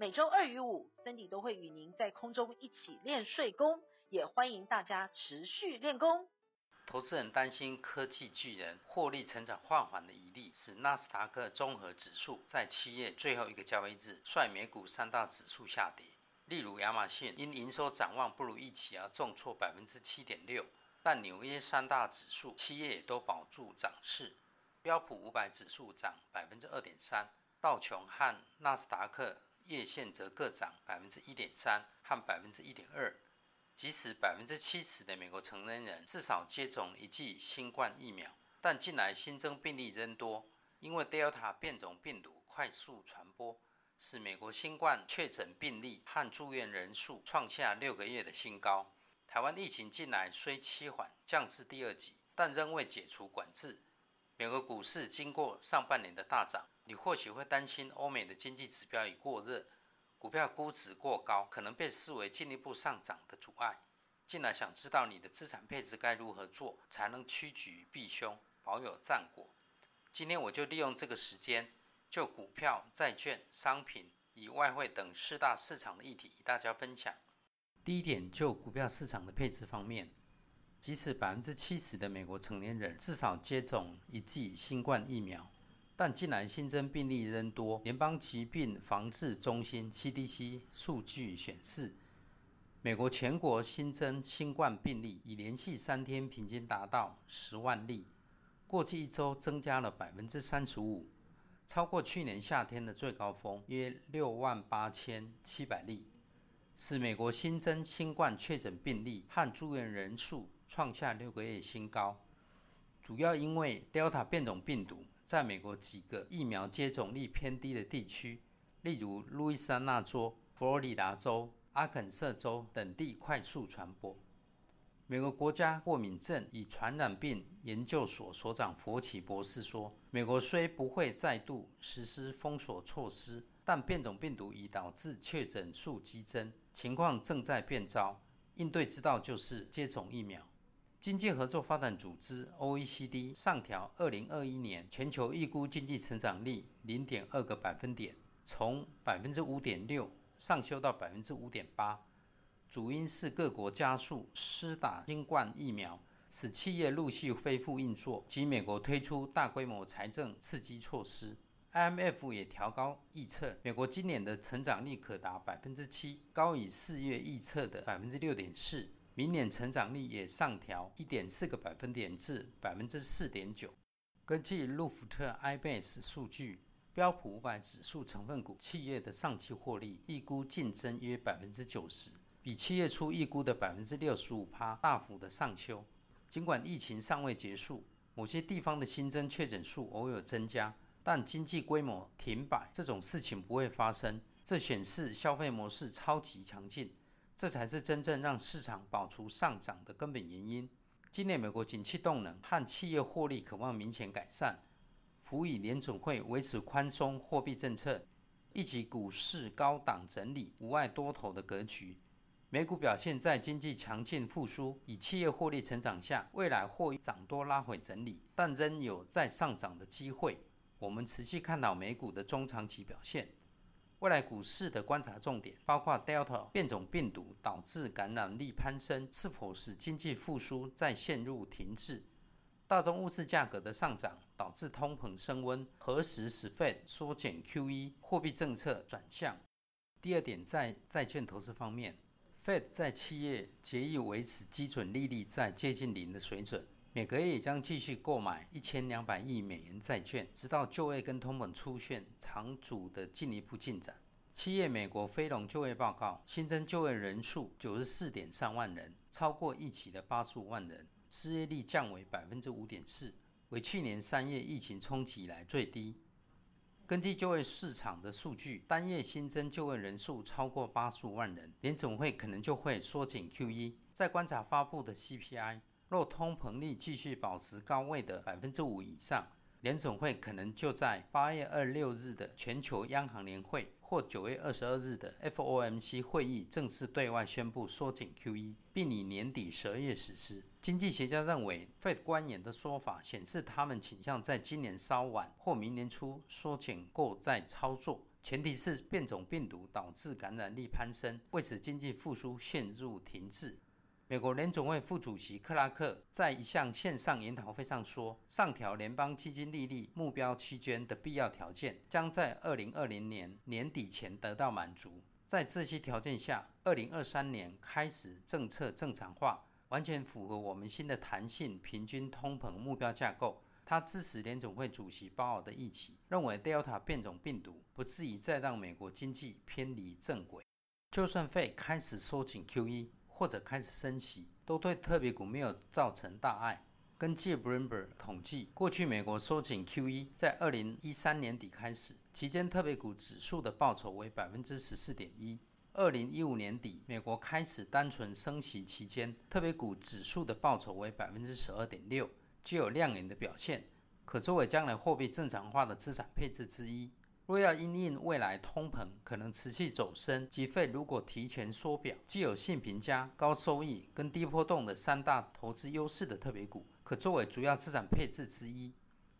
每周二与五，Cindy 都会与您在空中一起练税功，也欢迎大家持续练功。投资人担心科技巨人获利成长放缓的疑虑，使纳斯达克综合指数在七月最后一个交易日率美股三大指数下跌。例如，亚马逊因营收展望不如预期而重挫百分之七点六，但纽约三大指数七月也都保住涨势。标普五百指数涨百分之二点三，道琼和纳斯达克月线则各涨百分之一点三和百分之一点二。即使百分之七十的美国成年人至少接种一剂新冠疫苗，但近来新增病例仍多，因为 Delta 变种病毒快速传播。使美国新冠确诊病例和住院人数创下六个月的新高。台湾疫情近来虽趋缓降至第二级，但仍未解除管制。美国股市经过上半年的大涨，你或许会担心欧美的经济指标已过热，股票估值过高，可能被视为进一步上涨的阻碍。进来想知道你的资产配置该如何做，才能趋吉避凶，保有战果。今天我就利用这个时间。就股票、债券、商品以外汇等四大市场的议题与大家分享。第一点，就股票市场的配置方面，即使百分之七十的美国成年人至少接种一剂新冠疫苗，但近来新增病例仍多。联邦疾病防治中心 （CDC） 数据显示，美国全国新增新冠病例已连续三天平均达到十万例，过去一周增加了百分之三十五。超过去年夏天的最高峰，约六万八千七百例，使美国新增新冠确诊病例和住院人数创下六个月新高。主要因为 Delta 变种病毒在美国几个疫苗接种率偏低的地区，例如路易斯安那州、佛罗里达州、阿肯色州等地快速传播。美国国家过敏症与传染病研究所所长佛奇博士说：“美国虽不会再度实施封锁措施，但变种病毒已导致确诊数激增，情况正在变糟。应对之道就是接种疫苗。”经济合作发展组织 （OECD） 上调2021年全球预估经济成长率0.2个百分点，从百分之五点六上修到百分之五点八。主因是各国加速施打新冠疫苗，使企业陆续恢复运作，及美国推出大规模财政刺激措施。IMF 也调高预测，美国今年的成长率可达百分之七，高于四月预测的百分之六点四。明年成长率也上调一点四个百分点至百分之四点九。根据路孚特 iBase 数据，标普五百指数成分股企业的上期获利预估净增约百分之九十。比七月初预估的百分之六十五趴大幅的上修。尽管疫情尚未结束，某些地方的新增确诊数偶有增加，但经济规模停摆这种事情不会发生。这显示消费模式超级强劲，这才是真正让市场保持上涨的根本原因。今年美国景气动能和企业获利渴望明显改善，辅以联准会维持宽松货币政策，以及股市高档整理、无碍多头的格局。美股表现在经济强劲复苏与企业获利成长下，未来或涨多拉回整理，但仍有再上涨的机会。我们持续看好美股的中长期表现。未来股市的观察重点包括 Delta 变种病毒导致感染力攀升，是否使经济复苏再陷入停滞？大宗物资价格的上涨导致通膨升温，何时使 Fed 缩减 QE 货币政策转向？第二点，在债券投资方面。Fed 在七月决议维持基准利率在接近零的水准，每个月也将继续购买一千两百亿美元债券，直到就业跟通膨出现长足的进一步进展。七月美国非农就业报告新增就业人数九十四点三万人，超过预期的八十五万人，失业率降为百分之五点四，为去年三月疫情冲击以来最低。根据就业市场的数据，单月新增就业人数超过八十五万人，联总会可能就会缩减 QE。再观察发布的 CPI，若通膨率继续保持高位的百分之五以上，联总会可能就在八月二六日的全球央行年会。或九月二十二日的 FOMC 会议正式对外宣布缩减 QE，并以年底十二月实施。经济学家认为，Fed 官员的说法显示他们倾向在今年稍晚或明年初缩紧后再操作，前提是变种病毒导致感染力攀升，为此经济复苏陷入停滞。美国联总会副主席克拉克在一项线上研讨会上说，上调联邦基金利率目标期间的必要条件将在二零二零年年底前得到满足。在这些条件下，二零二三年开始政策正常化，完全符合我们新的弹性平均通膨目标架构。他支持联总会主席鲍尔的预期，认为 Delta 变种病毒不至于再让美国经济偏离正轨。就算费开始收紧 QE。或者开始升息，都对特别股没有造成大碍。根据 Bloomberg 统计，过去美国收紧 QE 在二零一三年底开始，期间特别股指数的报酬为百分之十四点一。二零一五年底，美国开始单纯升息期间，特别股指数的报酬为百分之十二点六，具有亮眼的表现，可作为将来货币正常化的资产配置之一。若要因应未来通膨可能持续走升，及费如果提前缩表，具有性评价、高收益跟低波动的三大投资优势的特别股，可作为主要资产配置之一。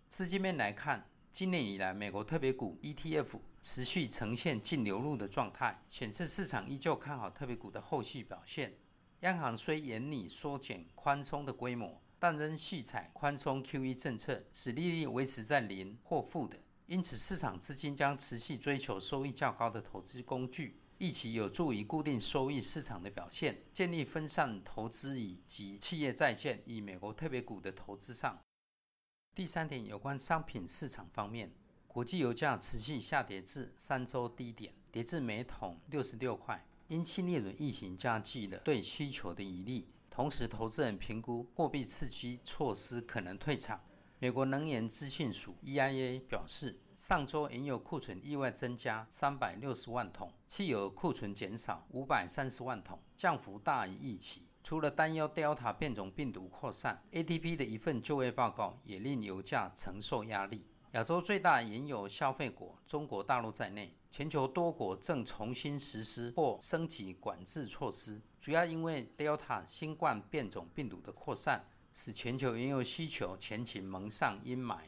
资金面来看，今年以来美国特别股 ETF 持续呈现净流入的状态，显示市场依旧看好特别股的后续表现。央行虽严厉缩减宽松的规模，但仍续采宽松 QE 政策，使利率维持在零或负的。因此，市场资金将持续追求收益较高的投资工具，一起有助于固定收益市场的表现，建立分散投资以及企业债券与美国特别股的投资上。第三点，有关商品市场方面，国际油价持续下跌至三周低点，跌至每桶六十六块。因新一轮疫情加剧了对需求的疑虑，同时投资人评估货币刺激措施可能退场。美国能源资讯署 （EIA） 表示，上周原油库存意外增加三百六十万桶，汽油库存减少五百三十万桶，降幅大于预期。除了担忧 Delta 变种病毒扩散，ADP 的一份就业报告也令油价承受压力。亚洲最大原油消费国中国大陆在内，全球多国正重新实施或升级管制措施，主要因为 Delta 新冠变种病毒的扩散。使全球原油需求前景蒙上阴霾，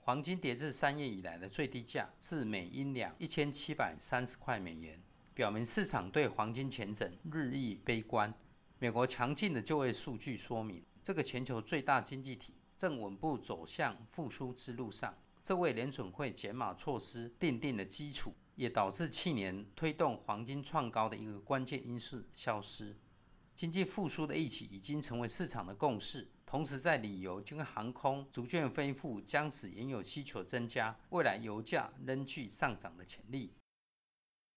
黄金跌至三月以来的最低价，至每英两一千七百三十块美元，表明市场对黄金前景日益悲观。美国强劲的就业数据说明，这个全球最大经济体正稳步走向复苏之路上，这为联准会减码措施奠定了基础，也导致去年推动黄金创高的一个关键因素消失。经济复苏的预期已经成为市场的共识，同时在旅游跟航空逐渐恢复，将使原有需求增加，未来油价仍具上涨的潜力。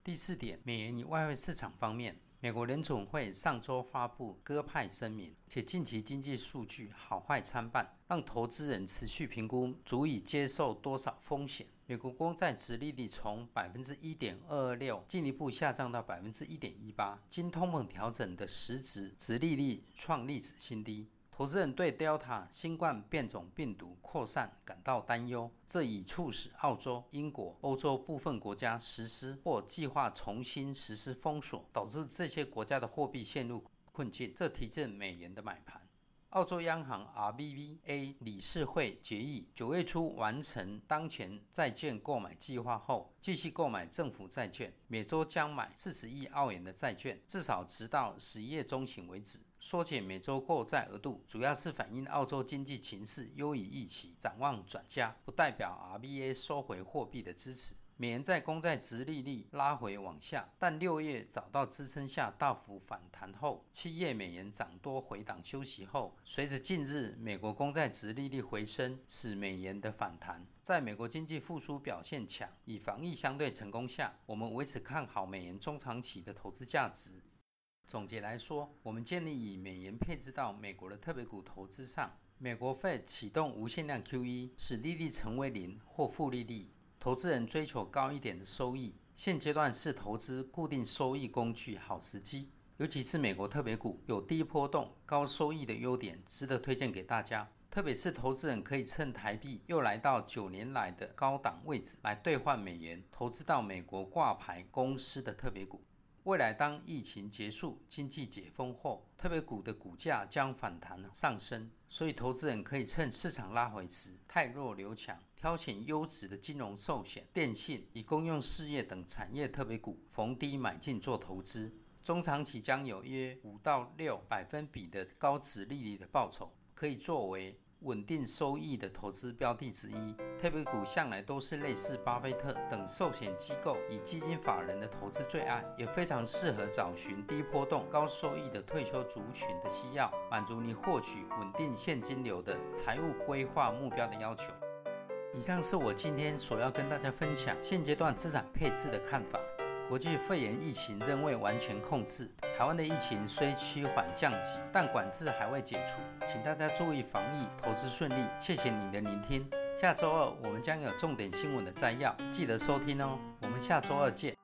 第四点，美元与外汇市场方面，美国联储会上周发布鸽派声明，且近期经济数据好坏参半，让投资人持续评估足以接受多少风险。美国公债殖利率从百分之一点二二六进一步下降到百分之一点一八，经通膨调整的实质殖利率创历史新低。投资人对 Delta 新冠变种病毒扩散感到担忧，这已促使澳洲、英国、欧洲部分国家实施或计划重新实施封锁，导致这些国家的货币陷入困境，这提振美元的买盘。澳洲央行 RBVA 理事会决议，九月初完成当前债券购买计划后，继续购买政府债券，每周将买四十亿澳元的债券，至少直到十一月中旬为止。缩减每周购债额度，主要是反映澳洲经济情势优于预期，展望转佳，不代表 RBA 收回货币的支持。美元在公债殖利率拉回往下，但六月找到支撑下大幅反弹后，七月美元涨多回档休息后，随着近日美国公债殖利率回升，使美元的反弹。在美国经济复苏表现强，以防疫相对成功下，我们维持看好美元中长期的投资价值。总结来说，我们建议以美元配置到美国的特别股投资上。美国 Fed 启动无限量 QE，使利率成为零或负利率。投资人追求高一点的收益，现阶段是投资固定收益工具好时机。尤其是美国特别股有低波动、高收益的优点，值得推荐给大家。特别是投资人可以趁台币又来到九年来的高档位置，来兑换美元，投资到美国挂牌公司的特别股。未来当疫情结束、经济解封后，特别股的股价将反弹上升，所以投资人可以趁市场拉回时，汰弱留强，挑选优质的金融、寿险、电信以公用事业等产业特别股，逢低买进做投资。中长期将有约五到六百分比的高值利率的报酬。可以作为稳定收益的投资标的之一。特别股向来都是类似巴菲特等寿险机构以基金法人的投资最爱，也非常适合找寻低波动、高收益的退休族群的需要，满足你获取稳定现金流的财务规划目标的要求。以上是我今天所要跟大家分享现阶段资产配置的看法。国际肺炎疫情仍未完全控制，台湾的疫情虽趋缓降级，但管制还未解除，请大家注意防疫，投资顺利。谢谢你的聆听，下周二我们将有重点新闻的摘要，记得收听哦。我们下周二见。